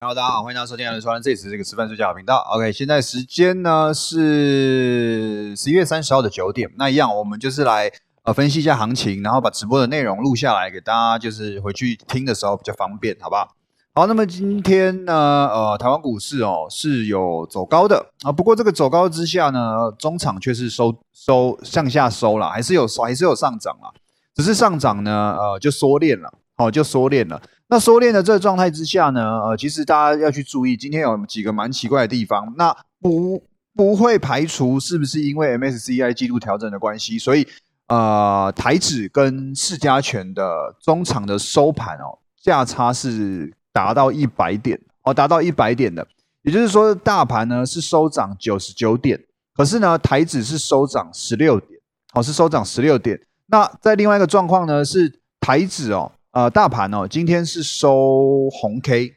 Hello，大家好，欢迎大家收听《人说人》，这里是这个吃饭睡觉频道。OK，现在时间呢是十一月三十号的九点。那一样，我们就是来呃分析一下行情，然后把直播的内容录下来，给大家就是回去听的时候比较方便，好不好？好，那么今天呢，呃，台湾股市哦是有走高的啊，不过这个走高之下呢，中场却是收收向下收了，还是有还是有上涨了，只是上涨呢，呃，就缩练了，哦，就缩练了。那收敛的这个状态之下呢，呃，其实大家要去注意，今天有几个蛮奇怪的地方。那不不会排除是不是因为 MSCI 季度调整的关系，所以呃，台指跟市加权的中场的收盘哦，价差是达到一百点哦，达到一百点的，也就是说大盘呢是收涨九十九点，可是呢台指是收涨十六点，哦，是收涨十六点。那在另外一个状况呢是台指哦。呃，大盘哦，今天是收红 K，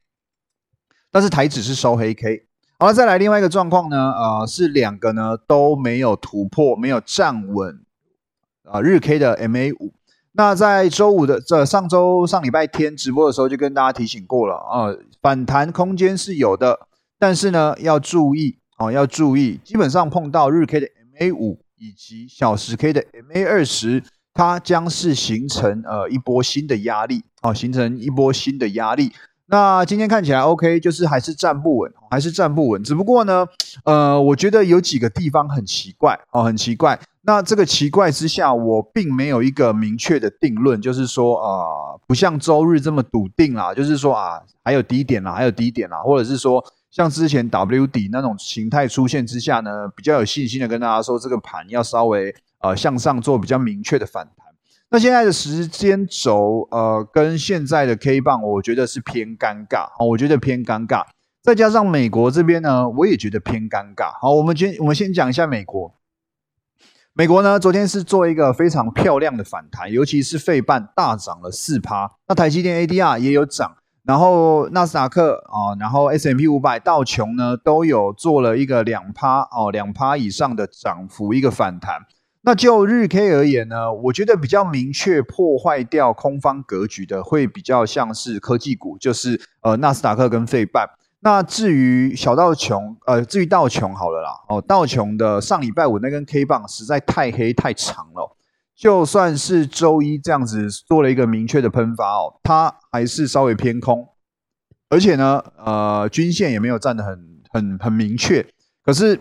但是台指是收黑 K。好了，再来另外一个状况呢，呃，是两个呢都没有突破，没有站稳啊日 K 的 MA 五。那在周五的这上周上礼拜天直播的时候就跟大家提醒过了啊，反弹空间是有的，但是呢要注意哦，要注意，基本上碰到日 K 的 MA 五以及小时 K 的 MA 二十。它将是形成呃一波新的压力哦，形成一波新的压力。那今天看起来 OK，就是还是站不稳，还是站不稳。只不过呢，呃，我觉得有几个地方很奇怪哦，很奇怪。那这个奇怪之下，我并没有一个明确的定论，就是说啊，不像周日这么笃定啦，就是说啊，还有低点啦，还有低点啦，或者是说像之前 W 底那种形态出现之下呢，比较有信心的跟大家说，这个盘要稍微。呃，向上做比较明确的反弹。那现在的时间轴，呃，跟现在的 K 棒，我觉得是偏尴尬。啊，我觉得偏尴尬。再加上美国这边呢，我也觉得偏尴尬。好，我们先我们先讲一下美国。美国呢，昨天是做一个非常漂亮的反弹，尤其是费半大涨了四趴。那台积电 ADR 也有涨，然后纳斯达克啊，然后 S M P 五百道琼呢，都有做了一个两趴哦，两趴以上的涨幅，一个反弹。那就日 K 而言呢，我觉得比较明确破坏掉空方格局的，会比较像是科技股，就是呃纳斯达克跟费半。那至于小道琼，呃，至于道琼好了啦，哦，道琼的上礼拜五那根 K 棒实在太黑太长了，就算是周一这样子做了一个明确的喷发哦，它还是稍微偏空，而且呢，呃，均线也没有站得很很很明确，可是。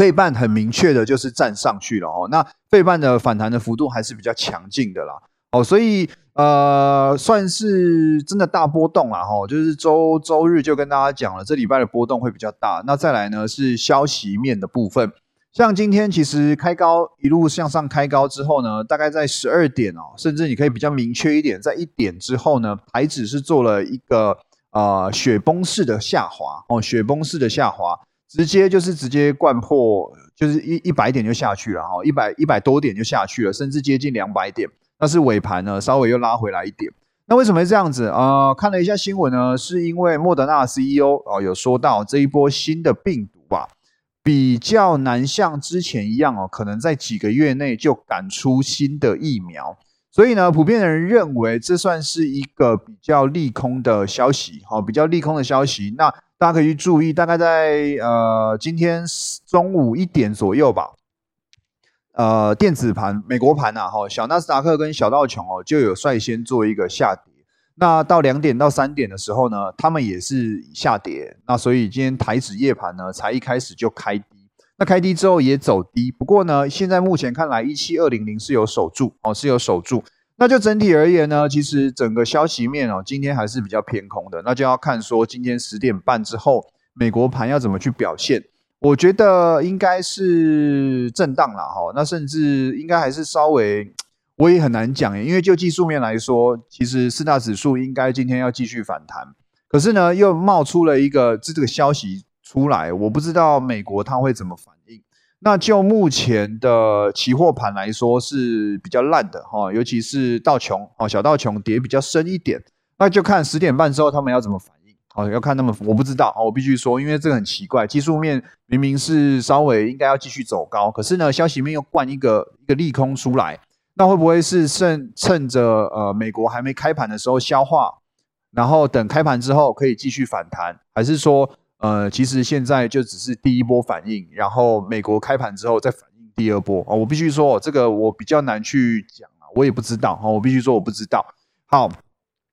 费半很明确的就是站上去了哦，那费半的反弹的幅度还是比较强劲的啦，哦，所以呃算是真的大波动啦哈，就是周周日就跟大家讲了，这礼拜的波动会比较大。那再来呢是消息面的部分，像今天其实开高一路向上开高之后呢，大概在十二点哦，甚至你可以比较明确一点，在一点之后呢，台指是做了一个呃雪崩式的下滑哦，雪崩式的下滑。直接就是直接灌破，就是一一百点就下去了哈，一百一百多点就下去了，甚至接近两百点。但是尾盘呢，稍微又拉回来一点。那为什么会这样子啊？看了一下新闻呢，是因为莫德纳 CEO 哦有说到这一波新的病毒吧，比较难像之前一样哦，可能在几个月内就赶出新的疫苗。所以呢，普遍的人认为这算是一个比较利空的消息，哈，比较利空的消息。那大家可以去注意，大概在呃今天中午一点左右吧，呃电子盘、美国盘呐，哈小纳斯达克跟小道琼哦就有率先做一个下跌。那到两点到三点的时候呢，他们也是下跌。那所以今天台指夜盘呢才一开始就开低，那开低之后也走低。不过呢，现在目前看来一七二零零是有守住哦，是有守住。那就整体而言呢，其实整个消息面哦，今天还是比较偏空的。那就要看说今天十点半之后，美国盘要怎么去表现。我觉得应该是震荡了哈。那甚至应该还是稍微，我也很难讲耶因为就技术面来说，其实四大指数应该今天要继续反弹。可是呢，又冒出了一个这这个消息出来，我不知道美国它会怎么反应。那就目前的期货盘来说是比较烂的哈，尤其是道琼哦，小道琼跌比较深一点，那就看十点半之后他们要怎么反应哦，要看他们，我不知道哦，我必须说，因为这个很奇怪，技术面明明是稍微应该要继续走高，可是呢，消息面又灌一个一个利空出来，那会不会是趁趁着呃美国还没开盘的时候消化然后等开盘之后可以继续反弹，还是说呃其实现在就只是第一波反应，然后美国开盘之后再反应第二波啊？我必须说这个我比较难去讲啊，我也不知道啊，我必须说我不知道。好，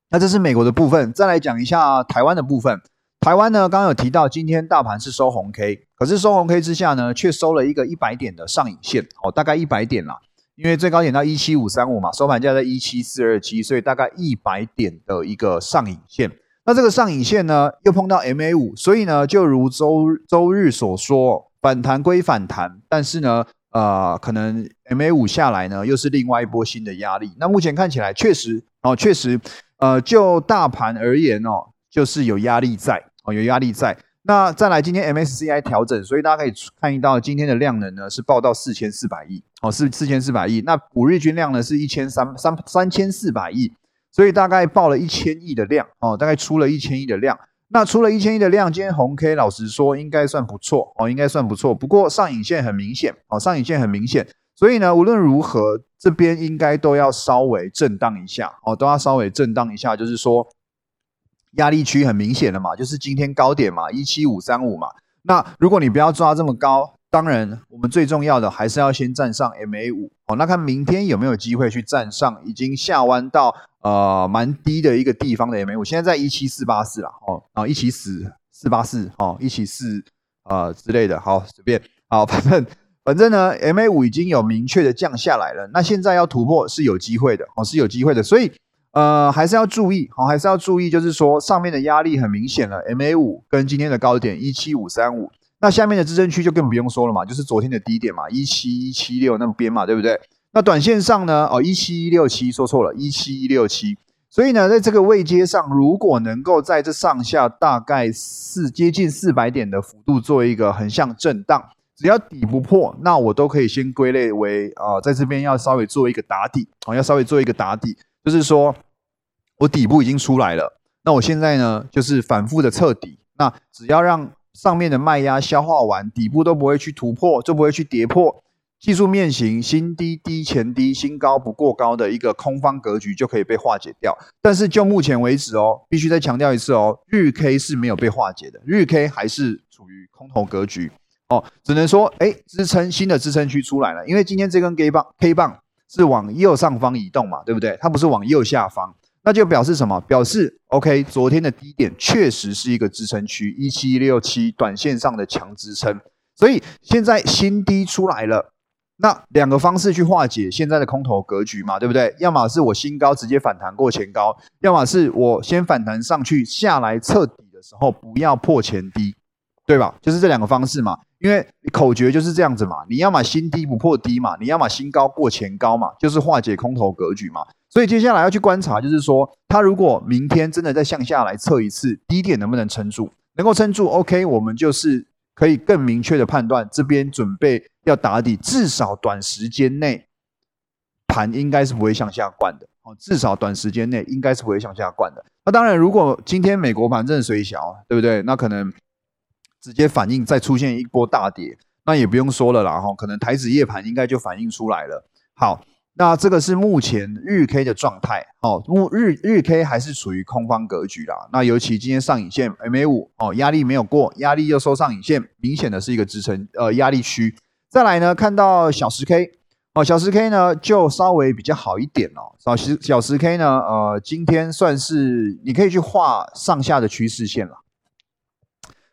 那这是美国的部分，再来讲一下台湾的部分。台湾呢，刚刚有提到，今天大盘是收红 K，可是收红 K 之下呢，却收了一个一百点的上影线，哦，大概一百点啦，因为最高点到一七五三五嘛，收盘价在一七四二七，所以大概一百点的一个上影线。那这个上影线呢，又碰到 MA 五，所以呢，就如周周日所说，反弹归反弹，但是呢，呃，可能 MA 五下来呢，又是另外一波新的压力。那目前看起来，确实哦，确实，呃，就大盘而言哦，就是有压力在。哦，有压力在。那再来，今天 MSCI 调整，所以大家可以看一到今天的量能呢是报到四千四百亿，哦，是四千四百亿。那五日均量呢是一千三三三千四百亿，所以大概报了一千亿的量，哦，大概出了一千亿的量。那出了一千亿的量，今天红 K，老实说应该算不错，哦，应该算不错。不过上影线很明显，哦，上影线很明显，所以呢，无论如何，这边应该都要稍微震荡一下，哦，都要稍微震荡一下，就是说。压力区很明显的嘛，就是今天高点嘛，一七五三五嘛。那如果你不要抓这么高，当然我们最重要的还是要先站上 MA 五哦。那看明天有没有机会去站上已经下弯到呃蛮低的一个地方的 MA 五，现在在一七四八四了哦，然后一起死四八四哦，一起四呃之类的，好随便好，反正反正呢，MA 五已经有明确的降下来了，那现在要突破是有机会的哦，是有机会的，所以。呃，还是要注意，好，还是要注意，就是说上面的压力很明显了，MA 五跟今天的高点一七五三五，那下面的支撑区就更不用说了嘛，就是昨天的低点嘛，一七一七六那边嘛，对不对？那短线上呢，哦，一七一六七，说错了，一七一六七，所以呢，在这个位阶上，如果能够在这上下大概四接近四百点的幅度做一个横向震荡，只要底不破，那我都可以先归类为啊，在这边要稍微做一个打底，啊，要稍微做一个打底，就是说。我底部已经出来了，那我现在呢，就是反复的测底。那只要让上面的卖压消化完，底部都不会去突破，就不会去跌破。技术面型新低低前低，新高不过高的一个空方格局就可以被化解掉。但是就目前为止哦，必须再强调一次哦，日 K 是没有被化解的，日 K 还是处于空头格局哦。只能说，哎，支撑新的支撑区出来了，因为今天这根 K 棒 K 棒是往右上方移动嘛，对不对？它不是往右下方。那就表示什么？表示 OK，昨天的低点确实是一个支撑区，一七六七，短线上的强支撑。所以现在新低出来了，那两个方式去化解现在的空头格局嘛，对不对？要么是我新高直接反弹过前高，要么是我先反弹上去，下来测底的时候不要破前低，对吧？就是这两个方式嘛。因为口诀就是这样子嘛，你要么新低不破低嘛，你要么新高过前高嘛，就是化解空头格局嘛。所以接下来要去观察，就是说，它如果明天真的再向下来测一次低点，能不能撑住？能够撑住，OK，我们就是可以更明确的判断这边准备要打底，至少短时间内盘应该是不会向下灌的哦，至少短时间内应该是不会向下灌的。那当然，如果今天美国盘正水小，对不对？那可能。直接反应再出现一波大跌，那也不用说了啦哈，可能台指夜盘应该就反映出来了。好，那这个是目前日 K 的状态，哦，目日日 K 还是处于空方格局啦。那尤其今天上影线 MA 五哦，压力没有过，压力又收上影线，明显的是一个支撑呃压力区。再来呢，看到小十 K 哦，小十 K 呢就稍微比较好一点哦。小十小十 K 呢，呃，今天算是你可以去画上下的趋势线了。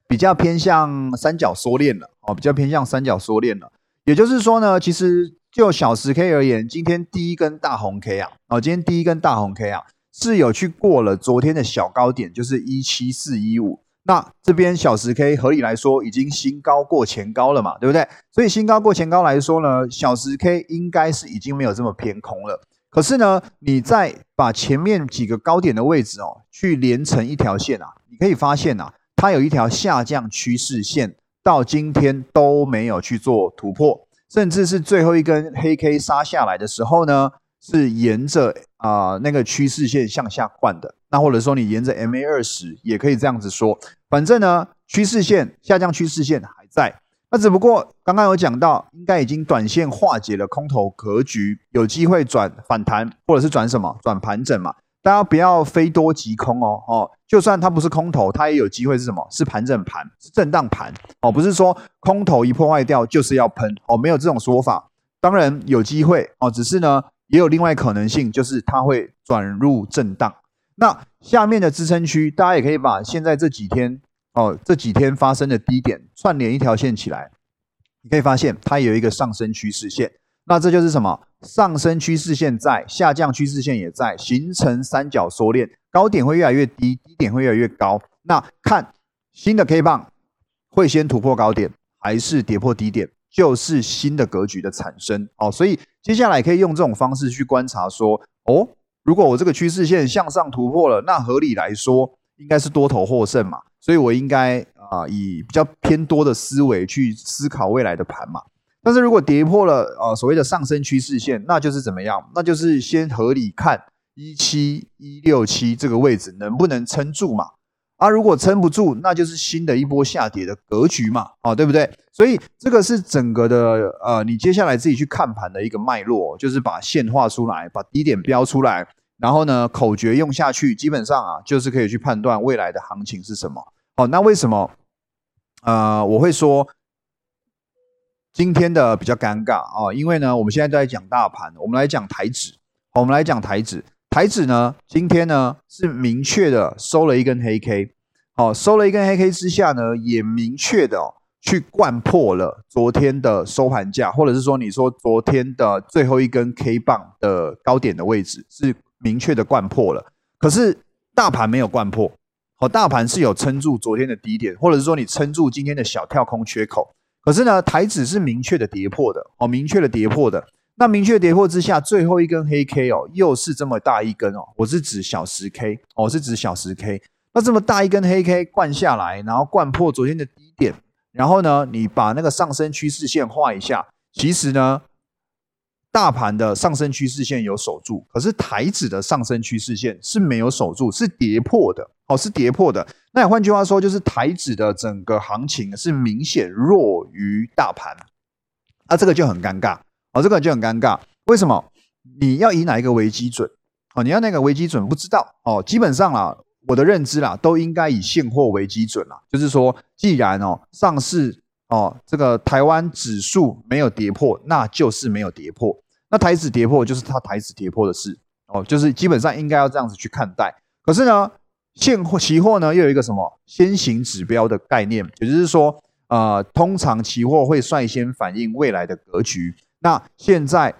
比较偏向三角缩链了哦，比较偏向三角缩链了。也就是说呢，其实就小十 K 而言，今天第一根大红 K 啊，哦，今天第一根大红 K 啊，是有去过了昨天的小高点，就是一七四一五。那这边小十 K 合理来说已经新高过前高了嘛，对不对？所以新高过前高来说呢，小十 K 应该是已经没有这么偏空了。可是呢，你再把前面几个高点的位置哦，去连成一条线啊，你可以发现啊。它有一条下降趋势线，到今天都没有去做突破，甚至是最后一根黑 K 杀下来的时候呢，是沿着啊那个趋势线向下灌的。那或者说你沿着 MA 二十也可以这样子说，反正呢趋势线下降趋势线还在。那只不过刚刚有讲到，应该已经短线化解了空头格局，有机会转反弹，或者是转什么转盘整嘛。大家不要非多即空哦哦，就算它不是空头，它也有机会是什么？是盘整盘，是震荡盘哦，不是说空头一破坏掉就是要喷哦，没有这种说法。当然有机会哦，只是呢也有另外可能性，就是它会转入震荡。那下面的支撑区，大家也可以把现在这几天哦这几天发生的低点串联一条线起来，你可以发现它有一个上升趋势线。那这就是什么？上升趋势线在，下降趋势线也在，形成三角缩链，高点会越来越低，低点会越来越高。那看新的 K 棒会先突破高点，还是跌破低点，就是新的格局的产生。哦，所以接下来可以用这种方式去观察，说哦，如果我这个趋势线向上突破了，那合理来说应该是多头获胜嘛，所以我应该啊以比较偏多的思维去思考未来的盘嘛。但是如果跌破了呃所谓的上升趋势线，那就是怎么样？那就是先合理看一七一六七这个位置能不能撑住嘛？啊，如果撑不住，那就是新的一波下跌的格局嘛，啊，对不对？所以这个是整个的呃，你接下来自己去看盘的一个脉络，就是把线画出来，把低点标出来，然后呢口诀用下去，基本上啊就是可以去判断未来的行情是什么。哦，那为什么呃我会说？今天的比较尴尬啊，因为呢，我们现在在讲大盘，我们来讲台指，我们来讲台指，台指呢，今天呢是明确的收了一根黑 K，好，收了一根黑 K 之下呢，也明确的去灌破了昨天的收盘价，或者是说你说昨天的最后一根 K 棒的高点的位置是明确的灌破了，可是大盘没有灌破，好，大盘是有撑住昨天的低点，或者是说你撑住今天的小跳空缺口。可是呢，台指是明确的跌破的哦，明确的跌破的。那明确跌破之下，最后一根黑 K 哦，又是这么大一根哦。我是指小十 K 哦，是指小十 K。那这么大一根黑 K 灌下来，然后灌破昨天的低点，然后呢，你把那个上升趋势线画一下，其实呢。大盘的上升趋势线有守住，可是台指的上升趋势线是没有守住，是跌破的。哦，是跌破的。那换句话说，就是台指的整个行情是明显弱于大盘。那这个就很尴尬。哦，这个就很尴尬。为什么？你要以哪一个为基准？哦，你要那个为基准？不知道。哦，基本上啦，我的认知啦，都应该以现货为基准啦。就是说，既然哦上市哦这个台湾指数没有跌破，那就是没有跌破。那台子跌破就是它台子跌破的事哦，就是基本上应该要这样子去看待。可是呢，现货期货呢又有一个什么先行指标的概念，也就是说，呃，通常期货会率先反映未来的格局。那现在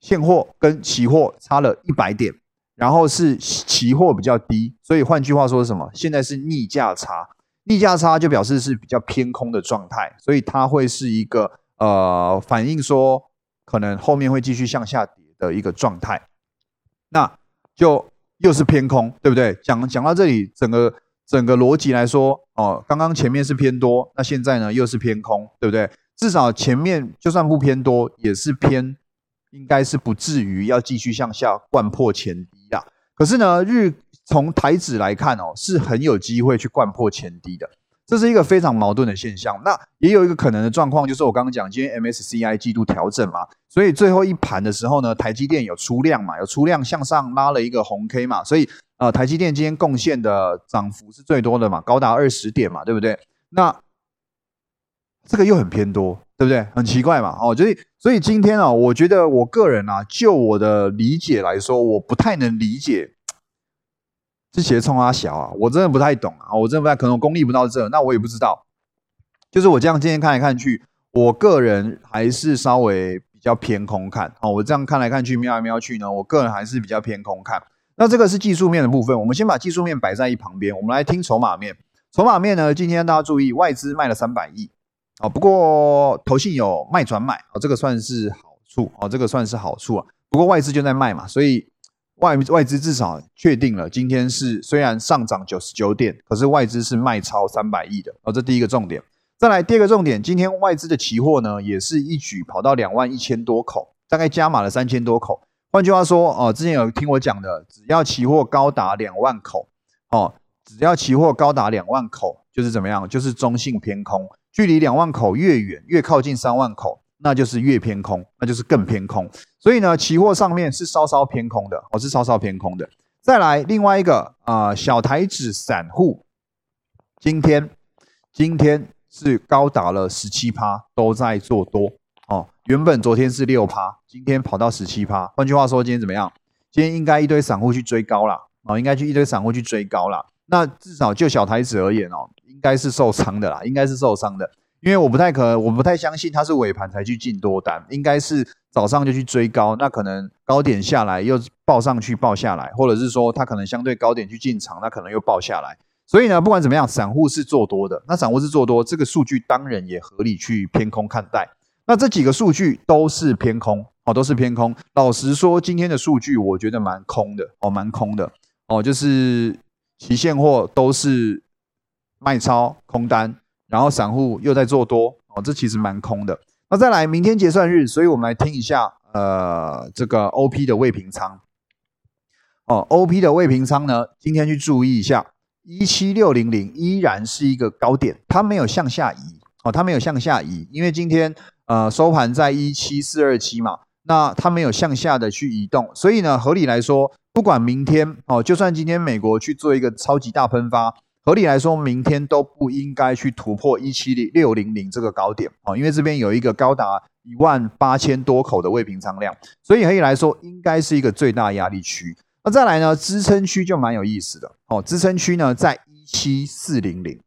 现货跟期货差了一百点，然后是期货比较低，所以换句话说是什么？现在是逆价差，逆价差就表示是比较偏空的状态，所以它会是一个呃反映说。可能后面会继续向下跌的一个状态，那就又是偏空，对不对？讲讲到这里，整个整个逻辑来说，哦，刚刚前面是偏多，那现在呢又是偏空，对不对？至少前面就算不偏多，也是偏，应该是不至于要继续向下灌破前低啊。可是呢，日从台指来看哦，是很有机会去灌破前低的。这是一个非常矛盾的现象。那也有一个可能的状况，就是我刚刚讲，今天 MSCI 季度调整嘛，所以最后一盘的时候呢，台积电有出量嘛，有出量向上拉了一个红 K 嘛，所以呃，台积电今天贡献的涨幅是最多的嘛，高达二十点嘛，对不对？那这个又很偏多，对不对？很奇怪嘛，哦，所以所以今天啊，我觉得我个人啊，就我的理解来说，我不太能理解。这鞋冲阿小啊，我真的不太懂啊，我真的不太可能功力不到这，那我也不知道。就是我这样今天看来看去，我个人还是稍微比较偏空看哦。我这样看来看去，瞄来瞄去呢，我个人还是比较偏空看。那这个是技术面的部分，我们先把技术面摆在一旁边，我们来听筹码面。筹码面呢，今天大家注意，外资卖了三百亿啊，不过投信有卖转买啊，这个算是好处啊，这个算是好处啊。不过外资就在卖嘛，所以。外外资至少确定了，今天是虽然上涨九十九点，可是外资是卖超三百亿的哦，这第一个重点。再来第二个重点，今天外资的期货呢，也是一举跑到两万一千多口，大概加码了三千多口。换句话说，哦，之前有听我讲的，只要期货高达两万口，哦，只要期货高达两万口，就是怎么样？就是中性偏空，距离两万口越远，越靠近三万口。那就是越偏空，那就是更偏空。所以呢，期货上面是稍稍偏空的，哦，是稍稍偏空的。再来另外一个啊，小台指散户，今天今天是高达了十七趴，都在做多哦。原本昨天是六趴，今天跑到十七趴。换句话说，今天怎么样？今天应该一堆散户去追高了哦，应该去一堆散户去追高了。那至少就小台子而言哦，应该是受伤的啦，应该是受伤的。因为我不太可能，我不太相信它是尾盘才去进多单，应该是早上就去追高，那可能高点下来又报上去报下来，或者是说它可能相对高点去进场，那可能又报下来。所以呢，不管怎么样，散户是做多的，那散户是做多，这个数据当然也合理去偏空看待。那这几个数据都是偏空哦，都是偏空。老实说，今天的数据我觉得蛮空的哦，蛮空的哦，就是期现货都是卖超空单。然后散户又在做多哦，这其实蛮空的。那再来，明天结算日，所以我们来听一下，呃，这个 O P 的未平仓哦，O P 的未平仓呢，今天去注意一下，一七六零零依然是一个高点，它没有向下移哦，它没有向下移，因为今天呃收盘在一七四二七嘛，那它没有向下的去移动，所以呢，合理来说，不管明天哦，就算今天美国去做一个超级大喷发。合理来说，明天都不应该去突破一七六零零这个高点啊，因为这边有一个高达一万八千多口的未平仓量，所以合理来说应该是一个最大压力区。那再来呢，支撑区就蛮有意思的哦，支撑区呢在一七四零零，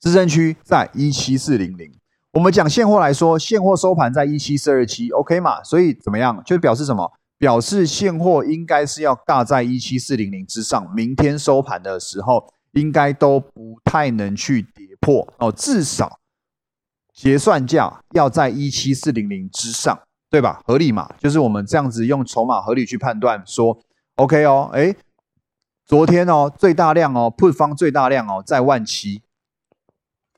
支撑区在一七四零零。我们讲现货来说，现货收盘在一七四二七，OK 嘛？所以怎么样？就表示什么？表示现货应该是要大在一七四零零之上，明天收盘的时候。应该都不太能去跌破哦，至少结算价要在一七四零零之上，对吧？合理嘛？就是我们这样子用筹码合理去判断，说 OK 哦，哎，昨天哦最大量哦，put 方最大量哦在万七，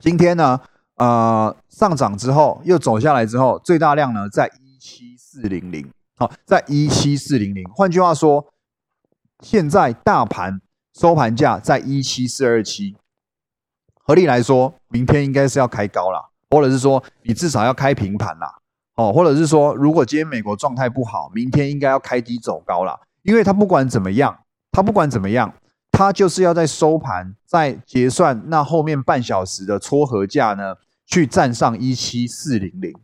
今天呢，呃上涨之后又走下来之后，最大量呢在一七四零零，好，在一七四零零。换句话说，现在大盘。收盘价在一七四二七，合理来说，明天应该是要开高了，或者是说你至少要开平盘啦，哦，或者是说，如果今天美国状态不好，明天应该要开低走高了，因为它不管怎么样，它不管怎么样，它就是要在收盘在结算那后面半小时的撮合价呢，去站上一七四零零，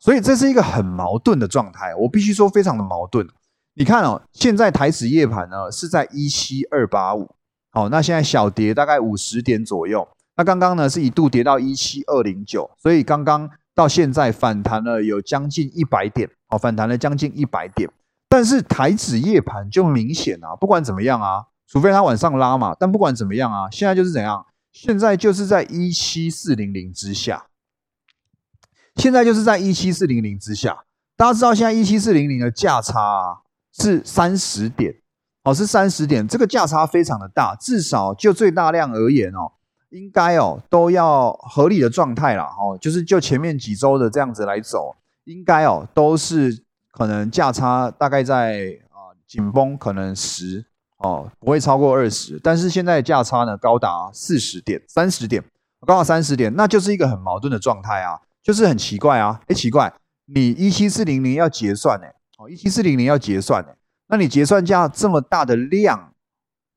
所以这是一个很矛盾的状态，我必须说非常的矛盾。你看哦，现在台指夜盘呢是在一七二八五，好，那现在小跌大概五十点左右。那刚刚呢是一度跌到一七二零九，所以刚刚到现在反弹了有将近一百点，好，反弹了将近一百点。但是台指夜盘就明显啊，不管怎么样啊，除非它往上拉嘛，但不管怎么样啊，现在就是怎样，现在就是在一七四零零之下，现在就是在一七四零零之下。大家知道现在一七四零零的价差啊。是三十点，哦，是三十点，这个价差非常的大，至少就最大量而言哦，应该哦都要合理的状态啦，哦，就是就前面几周的这样子来走，应该哦都是可能价差大概在啊紧绷可能十哦不会超过二十，但是现在价差呢高达四十点、三十点，高达三十点，那就是一个很矛盾的状态啊，就是很奇怪啊，哎奇怪，你一七四零零要结算呢？哦，一七四零零要结算的，那你结算价这么大的量，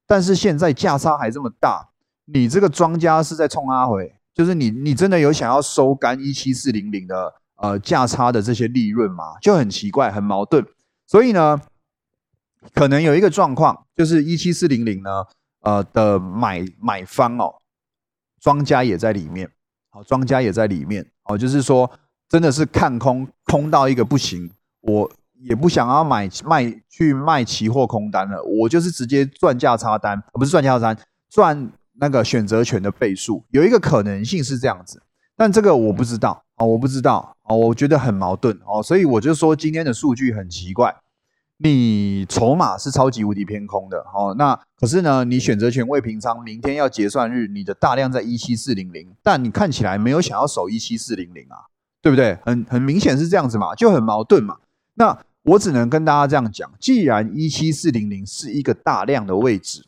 但是现在价差还这么大，你这个庄家是在冲阿回，就是你你真的有想要收干一七四零零的呃价差的这些利润吗？就很奇怪，很矛盾。所以呢，可能有一个状况，就是一七四零零呢，呃的买买方哦，庄家也在里面，好，庄家也在里面，哦，就是说真的是看空空到一个不行，我。也不想要买卖去卖期货空单了，我就是直接赚价差单，不是赚价差单，赚那个选择权的倍数。有一个可能性是这样子，但这个我不知道啊，我不知道啊，我觉得很矛盾哦，所以我就说今天的数据很奇怪，你筹码是超级无敌偏空的哦，那可是呢，你选择权未平仓，明天要结算日，你的大量在一七四零零，但你看起来没有想要守一七四零零啊，对不对？很很明显是这样子嘛，就很矛盾嘛，那。我只能跟大家这样讲：既然一七四零零是一个大量的位置，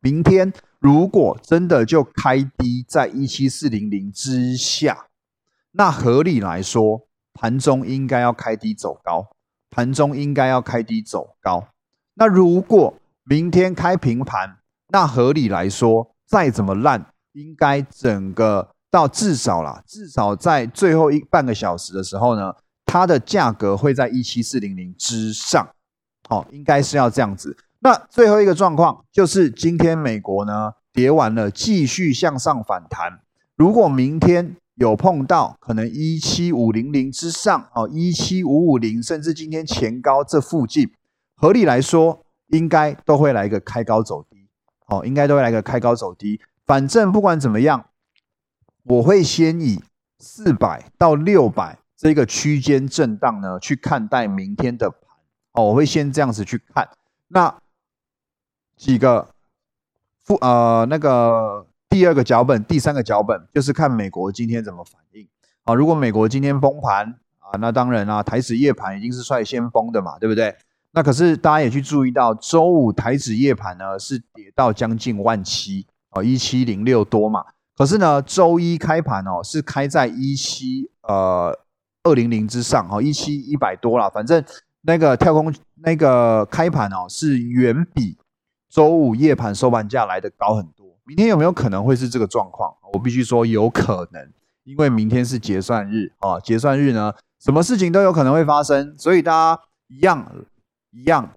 明天如果真的就开低在一七四零零之下，那合理来说，盘中应该要开低走高，盘中应该要开低走高。那如果明天开平盘，那合理来说，再怎么烂，应该整个到至少啦，至少在最后一半个小时的时候呢，它的价格会在一七四零零之上，哦，应该是要这样子。那最后一个状况就是今天美国呢跌完了，继续向上反弹，如果明天。有碰到可能一七五零零之上哦，一七五五零，甚至今天前高这附近，合理来说，应该都会来一个开高走低，哦，应该都会来个开高走低。反正不管怎么样，我会先以四百到六百这个区间震荡呢去看待明天的盘，哦，我会先这样子去看。那几个副呃那个。第二个脚本，第三个脚本就是看美国今天怎么反应。好，如果美国今天崩盘啊，那当然啦，台指夜盘已经是率先崩的嘛，对不对？那可是大家也去注意到，周五台指夜盘呢是跌到将近万七哦，一七零六多嘛。可是呢，周一开盘哦是开在一七呃二零零之上哦，一七一百多啦。反正那个跳空那个开盘哦是远比周五夜盘收盘价来的高很多。明天有没有可能会是这个状况？我必须说有可能，因为明天是结算日啊，结算日呢，什么事情都有可能会发生，所以大家一样一样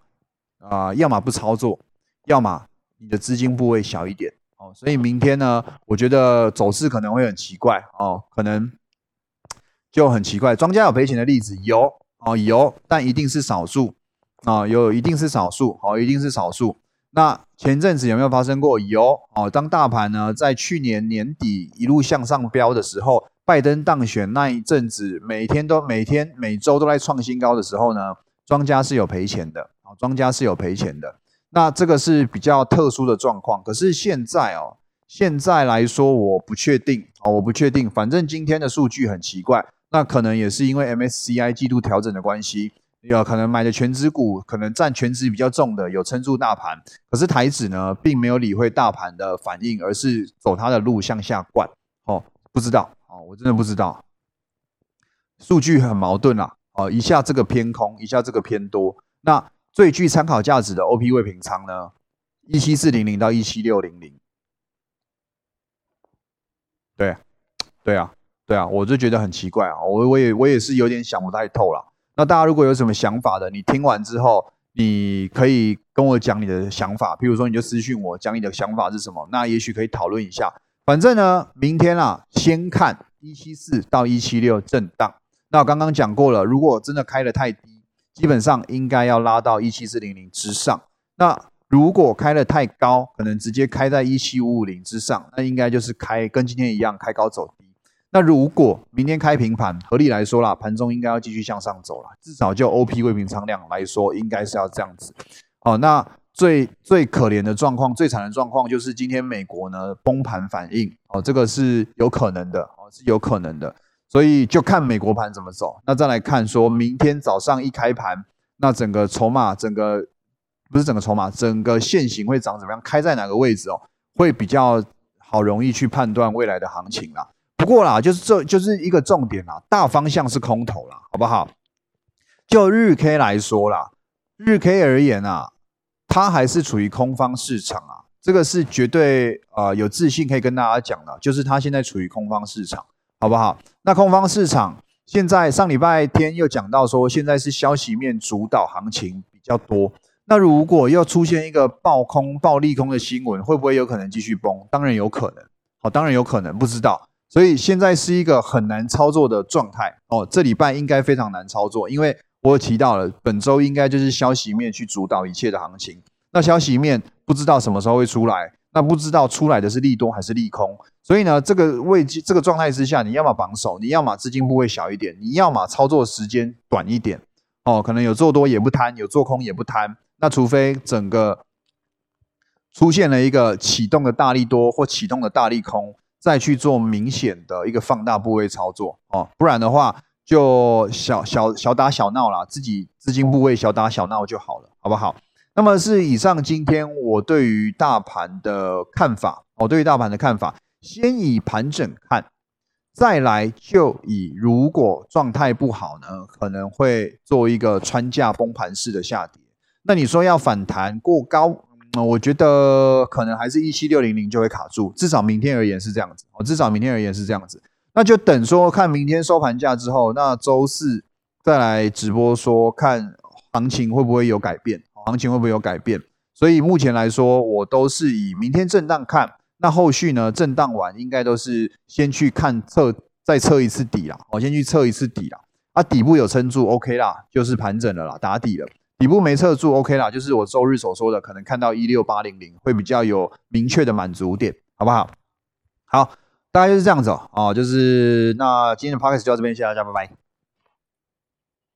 啊，要么不操作，要么你的资金部位小一点哦。所以明天呢，我觉得走势可能会很奇怪哦，可能就很奇怪。庄家有赔钱的例子有哦有，但一定是少数啊，有一定是少数哦，一定是少数。那前阵子有没有发生过？有哦，当大盘呢在去年年底一路向上飙的时候，拜登当选那一阵子，每天都每天每周都在创新高的时候呢，庄家是有赔钱的啊，庄家是有赔钱的。那这个是比较特殊的状况。可是现在哦，现在来说我不确定哦，我不确定。反正今天的数据很奇怪，那可能也是因为 MSCI 季度调整的关系。有可能买的全指股，可能占全指比较重的，有撑住大盘。可是台指呢，并没有理会大盘的反应，而是走它的路向下灌。哦，不知道哦，我真的不知道。数据很矛盾啊。哦，一下这个偏空，一下这个偏多。那最具参考价值的 OP 位平仓呢？一七四零零到一七六零零。对，对啊，对啊，我就觉得很奇怪啊。我我也我也是有点想不太透了。那大家如果有什么想法的，你听完之后，你可以跟我讲你的想法。譬如说，你就私讯我讲你的想法是什么，那也许可以讨论一下。反正呢，明天啊，先看一七四到一七六震荡。那我刚刚讲过了，如果真的开的太低，基本上应该要拉到一七四零零之上。那如果开的太高，可能直接开在一七五五零之上，那应该就是开跟今天一样开高走。那如果明天开平盘，合理来说啦，盘中应该要继续向上走了，至少就 O P 未平仓量来说，应该是要这样子。哦，那最最可怜的状况、最惨的状况就是今天美国呢崩盘反应，哦，这个是有可能的，哦，是有可能的。所以就看美国盘怎么走。那再来看说明天早上一开盘，那整个筹码、整个不是整个筹码，整个线型会长怎么样？开在哪个位置哦？会比较好，容易去判断未来的行情啦。不过啦，就是这就是一个重点啦，大方向是空头啦，好不好？就日 K 来说啦，日 K 而言啊，它还是处于空方市场啊，这个是绝对啊有自信可以跟大家讲的，就是它现在处于空方市场，好不好？那空方市场现在上礼拜天又讲到说，现在是消息面主导行情比较多，那如果又出现一个爆空、爆利空的新闻，会不会有可能继续崩？当然有可能，好，当然有可能，不知道。所以现在是一个很难操作的状态哦，这礼拜应该非常难操作，因为我有提到了本周应该就是消息面去主导一切的行情。那消息面不知道什么时候会出来，那不知道出来的是利多还是利空。所以呢，这个位置这个状态之下，你要么绑手，你要么资金部位小一点，你要么操作时间短一点哦，可能有做多也不贪，有做空也不贪。那除非整个出现了一个启动的大力多或启动的大利空。再去做明显的一个放大部位操作哦，不然的话就小小小打小闹啦，自己资金部位小打小闹就好了，好不好？那么是以上今天我对于大盘的看法哦，对于大盘的看法，先以盘整看，再来就以如果状态不好呢，可能会做一个穿价崩盘式的下跌。那你说要反弹过高，我觉得可能还是一七六零零就会卡住，至少明天而言是这样子。哦，至少明天而言是这样子。那就等说看明天收盘价之后，那周四再来直播说看行情会不会有改变，行情会不会有改变。所以目前来说，我都是以明天震荡看。那后续呢？震荡完应该都是先去看测，再测一次底啦。我先去测一次底啦。啊，底部有撑住，OK 啦，就是盘整了啦，打底了。底部没测住，OK 啦，就是我周日所说的，可能看到一六八零零会比较有明确的满足点，好不好？好，大概就是这样子哦。哦，就是那今天的 podcast 就到这边，谢谢大家，拜拜。